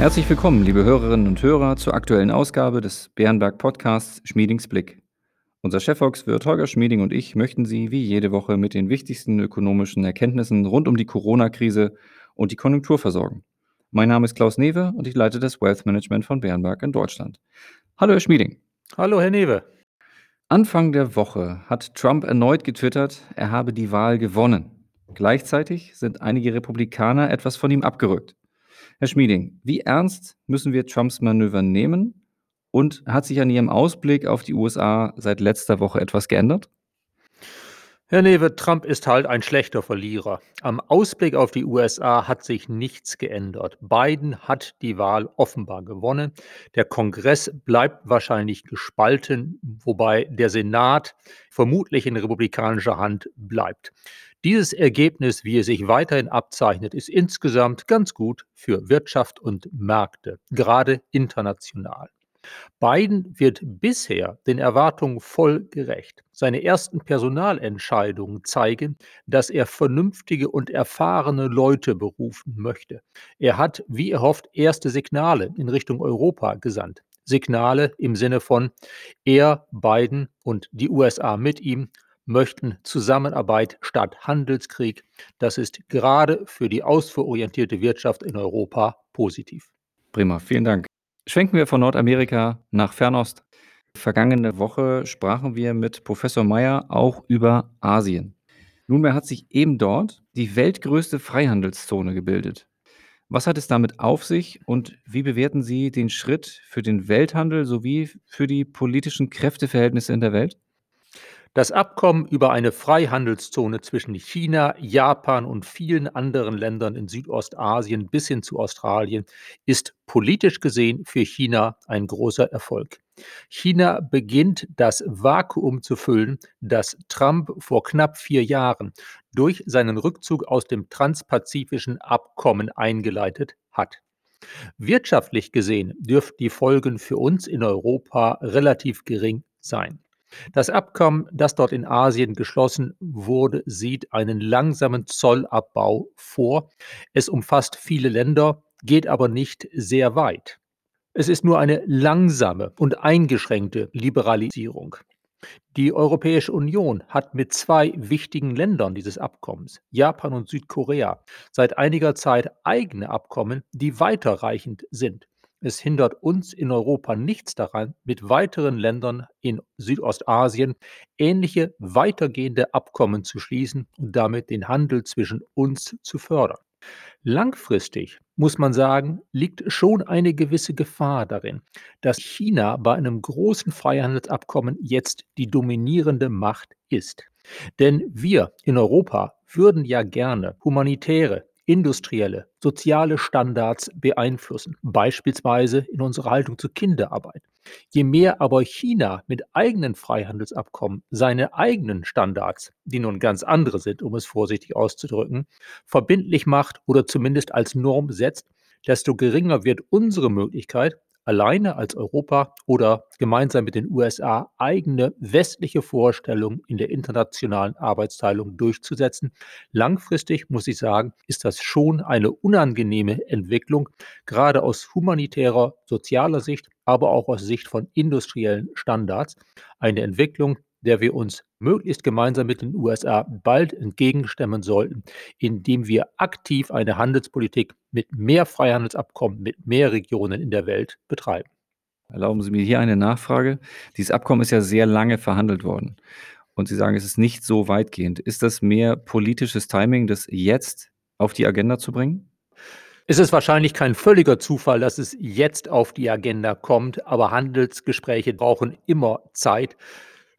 Herzlich willkommen, liebe Hörerinnen und Hörer, zur aktuellen Ausgabe des Bärenberg Podcasts Schmiedings Blick. Unser Chefvolkswirt Holger Schmieding und ich möchten Sie wie jede Woche mit den wichtigsten ökonomischen Erkenntnissen rund um die Corona-Krise und die Konjunktur versorgen. Mein Name ist Klaus Newe und ich leite das Wealth Management von Bärenberg in Deutschland. Hallo, Herr Schmieding. Hallo, Herr Newe. Anfang der Woche hat Trump erneut getwittert, er habe die Wahl gewonnen. Gleichzeitig sind einige Republikaner etwas von ihm abgerückt. Herr Schmieding, wie ernst müssen wir Trumps Manöver nehmen? Und hat sich an Ihrem Ausblick auf die USA seit letzter Woche etwas geändert? Herr Newe, Trump ist halt ein schlechter Verlierer. Am Ausblick auf die USA hat sich nichts geändert. Biden hat die Wahl offenbar gewonnen. Der Kongress bleibt wahrscheinlich gespalten, wobei der Senat vermutlich in republikanischer Hand bleibt. Dieses Ergebnis, wie es sich weiterhin abzeichnet, ist insgesamt ganz gut für Wirtschaft und Märkte, gerade international. Biden wird bisher den Erwartungen voll gerecht. Seine ersten Personalentscheidungen zeigen, dass er vernünftige und erfahrene Leute berufen möchte. Er hat, wie er hofft, erste Signale in Richtung Europa gesandt. Signale im Sinne von er, Biden und die USA mit ihm möchten Zusammenarbeit statt Handelskrieg. Das ist gerade für die ausfuhrorientierte Wirtschaft in Europa positiv. Prima, vielen Dank. Schwenken wir von Nordamerika nach Fernost. Vergangene Woche sprachen wir mit Professor Meyer auch über Asien. Nunmehr hat sich eben dort die weltgrößte Freihandelszone gebildet. Was hat es damit auf sich und wie bewerten Sie den Schritt für den Welthandel sowie für die politischen Kräfteverhältnisse in der Welt? Das Abkommen über eine Freihandelszone zwischen China, Japan und vielen anderen Ländern in Südostasien bis hin zu Australien ist politisch gesehen für China ein großer Erfolg. China beginnt das Vakuum zu füllen, das Trump vor knapp vier Jahren durch seinen Rückzug aus dem transpazifischen Abkommen eingeleitet hat. Wirtschaftlich gesehen dürften die Folgen für uns in Europa relativ gering sein. Das Abkommen, das dort in Asien geschlossen wurde, sieht einen langsamen Zollabbau vor. Es umfasst viele Länder, geht aber nicht sehr weit. Es ist nur eine langsame und eingeschränkte Liberalisierung. Die Europäische Union hat mit zwei wichtigen Ländern dieses Abkommens, Japan und Südkorea, seit einiger Zeit eigene Abkommen, die weiterreichend sind. Es hindert uns in Europa nichts daran, mit weiteren Ländern in Südostasien ähnliche weitergehende Abkommen zu schließen und damit den Handel zwischen uns zu fördern. Langfristig muss man sagen, liegt schon eine gewisse Gefahr darin, dass China bei einem großen Freihandelsabkommen jetzt die dominierende Macht ist. Denn wir in Europa würden ja gerne humanitäre, industrielle, soziale Standards beeinflussen, beispielsweise in unserer Haltung zur Kinderarbeit. Je mehr aber China mit eigenen Freihandelsabkommen seine eigenen Standards, die nun ganz andere sind, um es vorsichtig auszudrücken, verbindlich macht oder zumindest als Norm setzt, desto geringer wird unsere Möglichkeit, alleine als Europa oder gemeinsam mit den USA eigene westliche Vorstellungen in der internationalen Arbeitsteilung durchzusetzen. Langfristig, muss ich sagen, ist das schon eine unangenehme Entwicklung, gerade aus humanitärer, sozialer Sicht, aber auch aus Sicht von industriellen Standards. Eine Entwicklung, der wir uns möglichst gemeinsam mit den USA bald entgegenstemmen sollten, indem wir aktiv eine Handelspolitik mit mehr Freihandelsabkommen mit mehr Regionen in der Welt betreiben. Erlauben Sie mir hier eine Nachfrage. Dieses Abkommen ist ja sehr lange verhandelt worden. Und Sie sagen, es ist nicht so weitgehend. Ist das mehr politisches Timing, das jetzt auf die Agenda zu bringen? Es ist wahrscheinlich kein völliger Zufall, dass es jetzt auf die Agenda kommt, aber Handelsgespräche brauchen immer Zeit.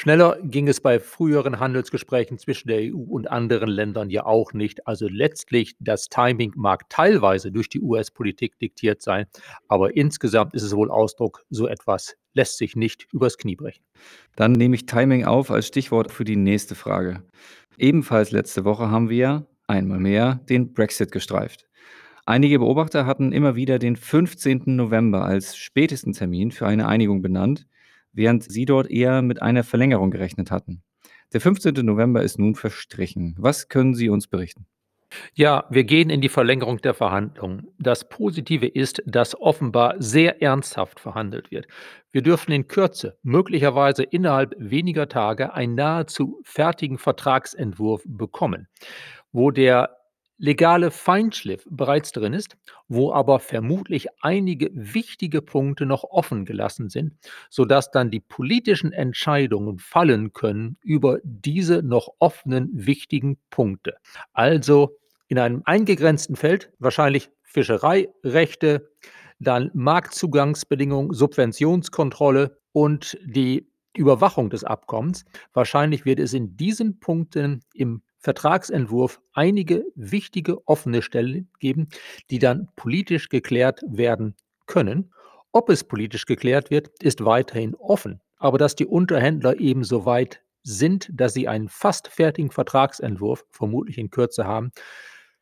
Schneller ging es bei früheren Handelsgesprächen zwischen der EU und anderen Ländern ja auch nicht. Also letztlich, das Timing mag teilweise durch die US-Politik diktiert sein, aber insgesamt ist es wohl Ausdruck, so etwas lässt sich nicht übers Knie brechen. Dann nehme ich Timing auf als Stichwort für die nächste Frage. Ebenfalls letzte Woche haben wir einmal mehr den Brexit gestreift. Einige Beobachter hatten immer wieder den 15. November als spätesten Termin für eine Einigung benannt während sie dort eher mit einer Verlängerung gerechnet hatten. Der 15. November ist nun verstrichen. Was können Sie uns berichten? Ja, wir gehen in die Verlängerung der Verhandlungen. Das Positive ist, dass offenbar sehr ernsthaft verhandelt wird. Wir dürfen in Kürze, möglicherweise innerhalb weniger Tage, einen nahezu fertigen Vertragsentwurf bekommen, wo der legale Feinschliff bereits drin ist, wo aber vermutlich einige wichtige Punkte noch offen gelassen sind, sodass dann die politischen Entscheidungen fallen können über diese noch offenen wichtigen Punkte. Also in einem eingegrenzten Feld, wahrscheinlich Fischereirechte, dann Marktzugangsbedingungen, Subventionskontrolle und die Überwachung des Abkommens. Wahrscheinlich wird es in diesen Punkten im Vertragsentwurf einige wichtige offene Stellen geben, die dann politisch geklärt werden können. Ob es politisch geklärt wird, ist weiterhin offen. Aber dass die Unterhändler eben so weit sind, dass sie einen fast fertigen Vertragsentwurf vermutlich in Kürze haben,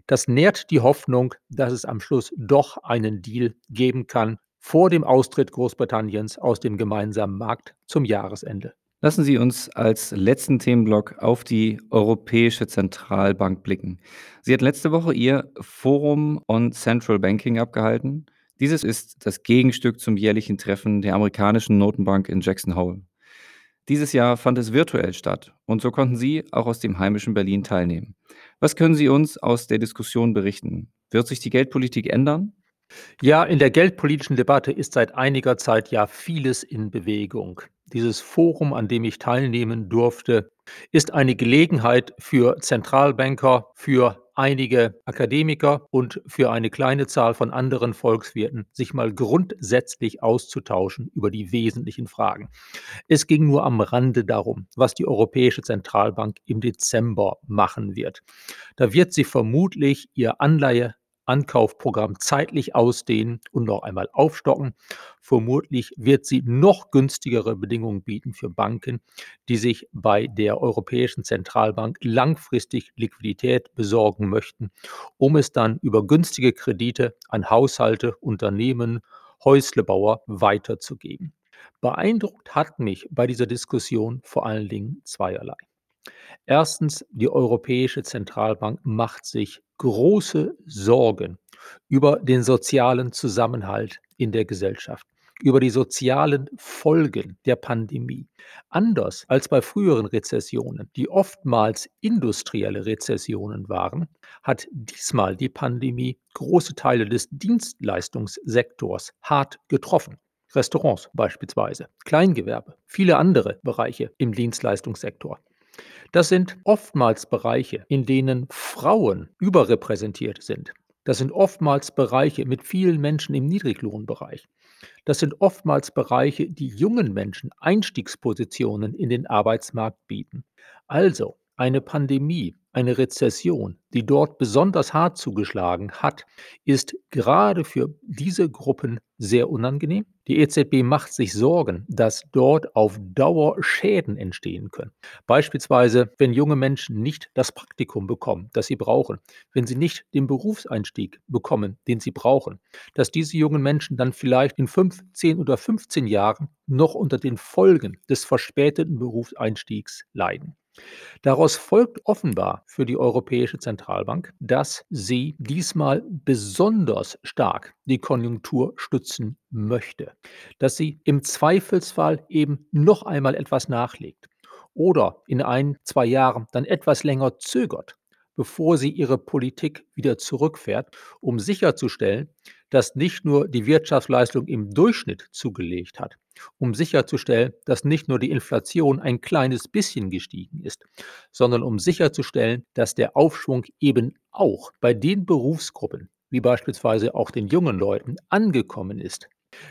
das nährt die Hoffnung, dass es am Schluss doch einen Deal geben kann vor dem Austritt Großbritanniens aus dem gemeinsamen Markt zum Jahresende. Lassen Sie uns als letzten Themenblock auf die Europäische Zentralbank blicken. Sie hat letzte Woche ihr Forum on Central Banking abgehalten. Dieses ist das Gegenstück zum jährlichen Treffen der amerikanischen Notenbank in Jackson Hole. Dieses Jahr fand es virtuell statt und so konnten Sie auch aus dem heimischen Berlin teilnehmen. Was können Sie uns aus der Diskussion berichten? Wird sich die Geldpolitik ändern? Ja, in der geldpolitischen Debatte ist seit einiger Zeit ja vieles in Bewegung. Dieses Forum, an dem ich teilnehmen durfte, ist eine Gelegenheit für Zentralbanker, für einige Akademiker und für eine kleine Zahl von anderen Volkswirten, sich mal grundsätzlich auszutauschen über die wesentlichen Fragen. Es ging nur am Rande darum, was die Europäische Zentralbank im Dezember machen wird. Da wird sie vermutlich ihr Anleihe Ankaufprogramm zeitlich ausdehnen und noch einmal aufstocken. Vermutlich wird sie noch günstigere Bedingungen bieten für Banken, die sich bei der Europäischen Zentralbank langfristig Liquidität besorgen möchten, um es dann über günstige Kredite an Haushalte, Unternehmen, Häuslebauer weiterzugeben. Beeindruckt hat mich bei dieser Diskussion vor allen Dingen zweierlei. Erstens, die Europäische Zentralbank macht sich große Sorgen über den sozialen Zusammenhalt in der Gesellschaft, über die sozialen Folgen der Pandemie. Anders als bei früheren Rezessionen, die oftmals industrielle Rezessionen waren, hat diesmal die Pandemie große Teile des Dienstleistungssektors hart getroffen. Restaurants beispielsweise, Kleingewerbe, viele andere Bereiche im Dienstleistungssektor. Das sind oftmals Bereiche, in denen Frauen überrepräsentiert sind. Das sind oftmals Bereiche mit vielen Menschen im Niedriglohnbereich. Das sind oftmals Bereiche, die jungen Menschen Einstiegspositionen in den Arbeitsmarkt bieten. Also eine Pandemie, eine Rezession, die dort besonders hart zugeschlagen hat, ist gerade für diese Gruppen sehr unangenehm. Die EZB macht sich Sorgen, dass dort auf Dauer Schäden entstehen können. Beispielsweise, wenn junge Menschen nicht das Praktikum bekommen, das sie brauchen, wenn sie nicht den Berufseinstieg bekommen, den sie brauchen, dass diese jungen Menschen dann vielleicht in 15 oder 15 Jahren noch unter den Folgen des verspäteten Berufseinstiegs leiden. Daraus folgt offenbar für die Europäische Zentralbank, dass sie diesmal besonders stark die Konjunktur stützen möchte, dass sie im Zweifelsfall eben noch einmal etwas nachlegt oder in ein, zwei Jahren dann etwas länger zögert, bevor sie ihre Politik wieder zurückfährt, um sicherzustellen, dass nicht nur die Wirtschaftsleistung im Durchschnitt zugelegt hat, um sicherzustellen, dass nicht nur die Inflation ein kleines bisschen gestiegen ist, sondern um sicherzustellen, dass der Aufschwung eben auch bei den Berufsgruppen, wie beispielsweise auch den jungen Leuten, angekommen ist.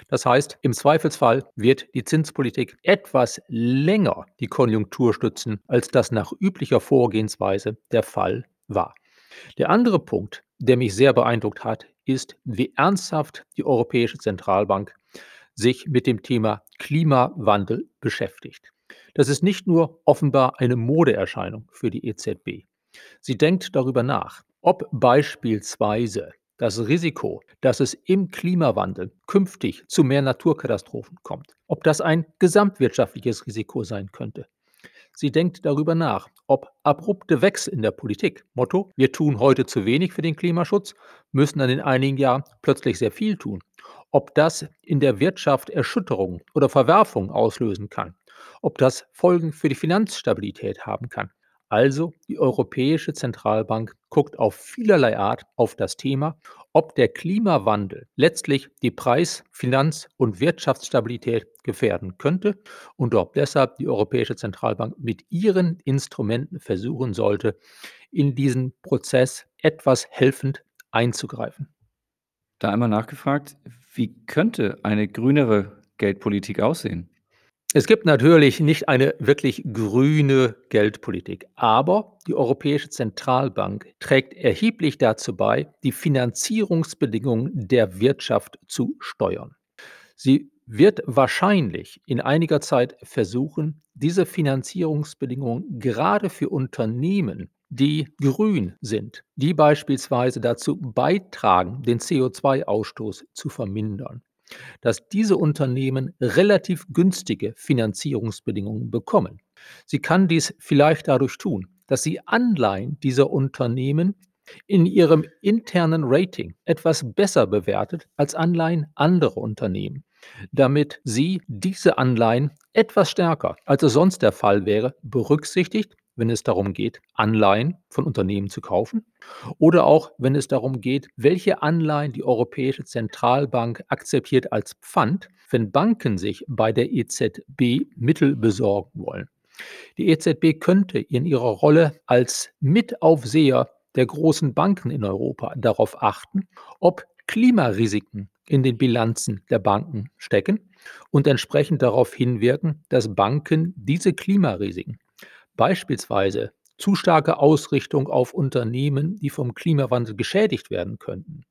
Das heißt, im Zweifelsfall wird die Zinspolitik etwas länger die Konjunktur stützen, als das nach üblicher Vorgehensweise der Fall war. Der andere Punkt, der mich sehr beeindruckt hat, ist, wie ernsthaft die Europäische Zentralbank sich mit dem Thema Klimawandel beschäftigt. Das ist nicht nur offenbar eine Modeerscheinung für die EZB. Sie denkt darüber nach, ob beispielsweise das Risiko, dass es im Klimawandel künftig zu mehr Naturkatastrophen kommt, ob das ein gesamtwirtschaftliches Risiko sein könnte. Sie denkt darüber nach, ob abrupte Wechsel in der Politik, Motto, wir tun heute zu wenig für den Klimaschutz, müssen dann in einigen Jahren plötzlich sehr viel tun, ob das in der Wirtschaft Erschütterungen oder Verwerfungen auslösen kann, ob das Folgen für die Finanzstabilität haben kann. Also die Europäische Zentralbank guckt auf vielerlei Art auf das Thema, ob der Klimawandel letztlich die Preis-, Finanz- und Wirtschaftsstabilität gefährden könnte und ob deshalb die Europäische Zentralbank mit ihren Instrumenten versuchen sollte, in diesen Prozess etwas helfend einzugreifen. Da einmal nachgefragt, wie könnte eine grünere Geldpolitik aussehen? Es gibt natürlich nicht eine wirklich grüne Geldpolitik, aber die Europäische Zentralbank trägt erheblich dazu bei, die Finanzierungsbedingungen der Wirtschaft zu steuern. Sie wird wahrscheinlich in einiger Zeit versuchen, diese Finanzierungsbedingungen gerade für Unternehmen, die grün sind, die beispielsweise dazu beitragen, den CO2-Ausstoß zu vermindern, dass diese Unternehmen relativ günstige Finanzierungsbedingungen bekommen. Sie kann dies vielleicht dadurch tun, dass sie Anleihen dieser Unternehmen in ihrem internen Rating etwas besser bewertet als Anleihen anderer Unternehmen, damit sie diese Anleihen etwas stärker, als es sonst der Fall wäre, berücksichtigt wenn es darum geht, Anleihen von Unternehmen zu kaufen oder auch wenn es darum geht, welche Anleihen die Europäische Zentralbank akzeptiert als Pfand, wenn Banken sich bei der EZB Mittel besorgen wollen. Die EZB könnte in ihrer Rolle als Mitaufseher der großen Banken in Europa darauf achten, ob Klimarisiken in den Bilanzen der Banken stecken und entsprechend darauf hinwirken, dass Banken diese Klimarisiken Beispielsweise zu starke Ausrichtung auf Unternehmen, die vom Klimawandel geschädigt werden könnten.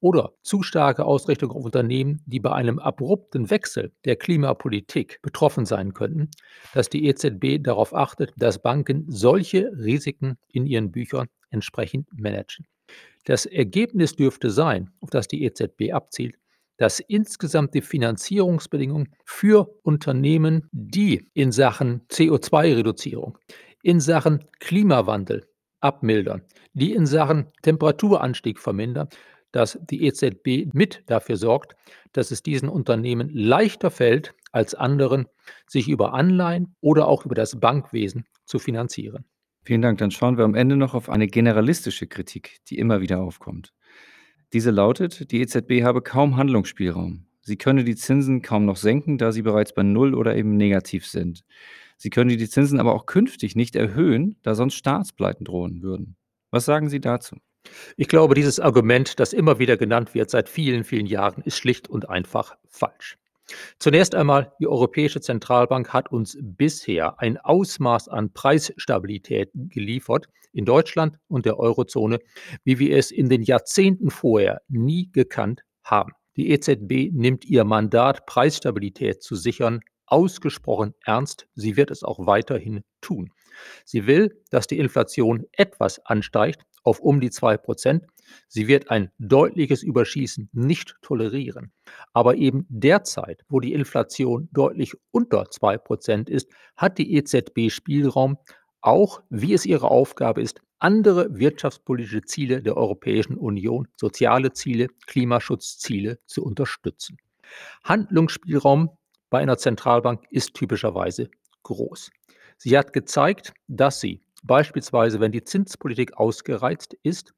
Oder zu starke Ausrichtung auf Unternehmen, die bei einem abrupten Wechsel der Klimapolitik betroffen sein könnten, dass die EZB darauf achtet, dass Banken solche Risiken in ihren Büchern entsprechend managen. Das Ergebnis dürfte sein, auf das die EZB abzielt, dass insgesamt die Finanzierungsbedingungen für Unternehmen, die in Sachen CO2-Reduzierung, in Sachen Klimawandel abmildern, die in Sachen Temperaturanstieg vermindern, dass die EZB mit dafür sorgt, dass es diesen Unternehmen leichter fällt als anderen, sich über Anleihen oder auch über das Bankwesen zu finanzieren. Vielen Dank. Dann schauen wir am Ende noch auf eine generalistische Kritik, die immer wieder aufkommt. Diese lautet, die EZB habe kaum Handlungsspielraum. Sie könne die Zinsen kaum noch senken, da sie bereits bei Null oder eben negativ sind. Sie könne die Zinsen aber auch künftig nicht erhöhen, da sonst Staatspleiten drohen würden. Was sagen Sie dazu? Ich glaube, dieses Argument, das immer wieder genannt wird seit vielen, vielen Jahren, ist schlicht und einfach falsch. Zunächst einmal, die Europäische Zentralbank hat uns bisher ein Ausmaß an Preisstabilität geliefert in Deutschland und der Eurozone, wie wir es in den Jahrzehnten vorher nie gekannt haben. Die EZB nimmt ihr Mandat, Preisstabilität zu sichern, ausgesprochen ernst. Sie wird es auch weiterhin tun. Sie will, dass die Inflation etwas ansteigt auf um die 2 Prozent. Sie wird ein deutliches Überschießen nicht tolerieren. Aber eben derzeit, wo die Inflation deutlich unter 2 Prozent ist, hat die EZB Spielraum, auch wie es ihre Aufgabe ist, andere wirtschaftspolitische Ziele der Europäischen Union, soziale Ziele, Klimaschutzziele zu unterstützen. Handlungsspielraum bei einer Zentralbank ist typischerweise groß. Sie hat gezeigt, dass sie beispielsweise, wenn die Zinspolitik ausgereizt ist,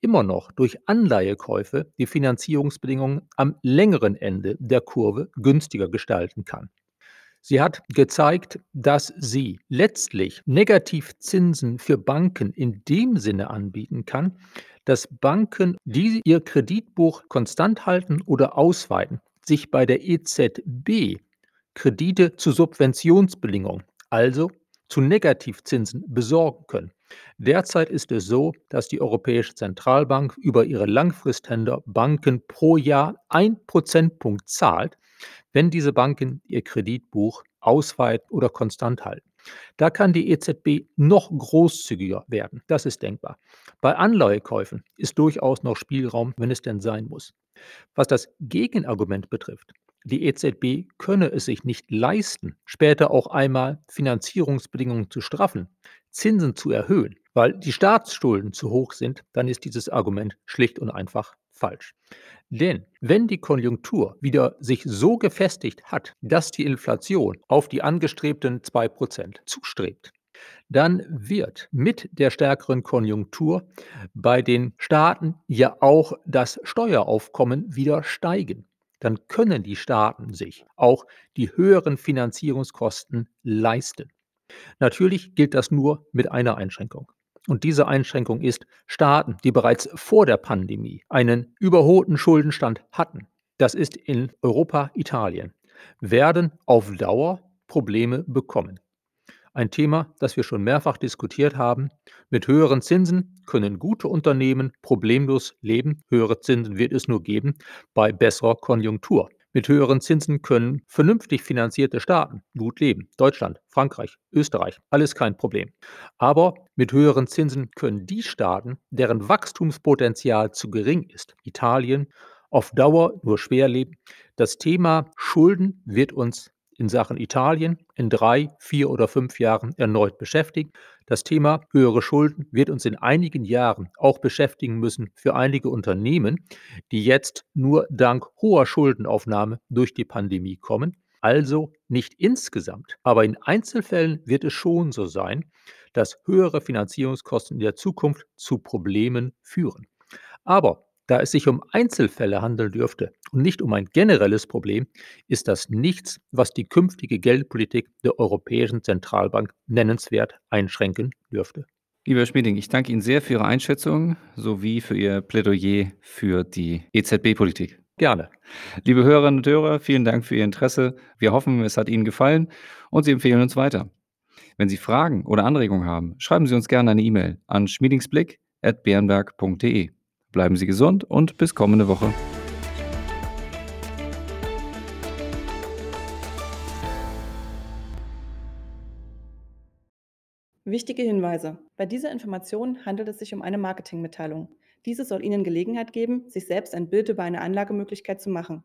immer noch durch Anleihekäufe die Finanzierungsbedingungen am längeren Ende der Kurve günstiger gestalten kann. Sie hat gezeigt, dass sie letztlich Negativzinsen für Banken in dem Sinne anbieten kann, dass Banken, die ihr Kreditbuch konstant halten oder ausweiten, sich bei der EZB Kredite zu Subventionsbedingungen, also zu Negativzinsen besorgen können. Derzeit ist es so, dass die Europäische Zentralbank über ihre Langfristhändler Banken pro Jahr ein Prozentpunkt zahlt, wenn diese Banken ihr Kreditbuch ausweiten oder konstant halten. Da kann die EZB noch großzügiger werden. Das ist denkbar. Bei Anleihekäufen ist durchaus noch Spielraum, wenn es denn sein muss. Was das Gegenargument betrifft, Die EZB könne es sich nicht leisten, später auch einmal Finanzierungsbedingungen zu straffen, Zinsen zu erhöhen, weil die Staatsschulden zu hoch sind, dann ist dieses Argument schlicht und einfach falsch. Denn wenn die Konjunktur wieder sich so gefestigt hat, dass die Inflation auf die angestrebten 2% zustrebt, dann wird mit der stärkeren Konjunktur bei den Staaten ja auch das Steueraufkommen wieder steigen. Dann können die Staaten sich auch die höheren Finanzierungskosten leisten. Natürlich gilt das nur mit einer Einschränkung. Und diese Einschränkung ist, Staaten, die bereits vor der Pandemie einen überholten Schuldenstand hatten, das ist in Europa Italien, werden auf Dauer Probleme bekommen. Ein Thema, das wir schon mehrfach diskutiert haben. Mit höheren Zinsen können gute Unternehmen problemlos leben. Höhere Zinsen wird es nur geben bei besserer Konjunktur. Mit höheren Zinsen können vernünftig finanzierte Staaten gut leben. Deutschland, Frankreich, Österreich, alles kein Problem. Aber mit höheren Zinsen können die Staaten, deren Wachstumspotenzial zu gering ist, Italien, auf Dauer nur schwer leben. Das Thema Schulden wird uns in Sachen Italien in drei, vier oder fünf Jahren erneut beschäftigen. Das Thema höhere Schulden wird uns in einigen Jahren auch beschäftigen müssen für einige Unternehmen, die jetzt nur dank hoher Schuldenaufnahme durch die Pandemie kommen. Also nicht insgesamt, aber in Einzelfällen wird es schon so sein, dass höhere Finanzierungskosten in der Zukunft zu Problemen führen. Aber da es sich um Einzelfälle handeln dürfte und nicht um ein generelles Problem, ist das nichts, was die künftige Geldpolitik der Europäischen Zentralbank nennenswert einschränken dürfte. Lieber Herr Schmieding, ich danke Ihnen sehr für Ihre Einschätzung sowie für Ihr Plädoyer für die EZB-Politik. Gerne. Liebe Hörerinnen und Hörer, vielen Dank für Ihr Interesse. Wir hoffen, es hat Ihnen gefallen und Sie empfehlen uns weiter. Wenn Sie Fragen oder Anregungen haben, schreiben Sie uns gerne eine E-Mail an schmiedingsblick.bernberg.de. Bleiben Sie gesund und bis kommende Woche. Wichtige Hinweise. Bei dieser Information handelt es sich um eine Marketingmitteilung. Diese soll Ihnen Gelegenheit geben, sich selbst ein Bild über eine Anlagemöglichkeit zu machen.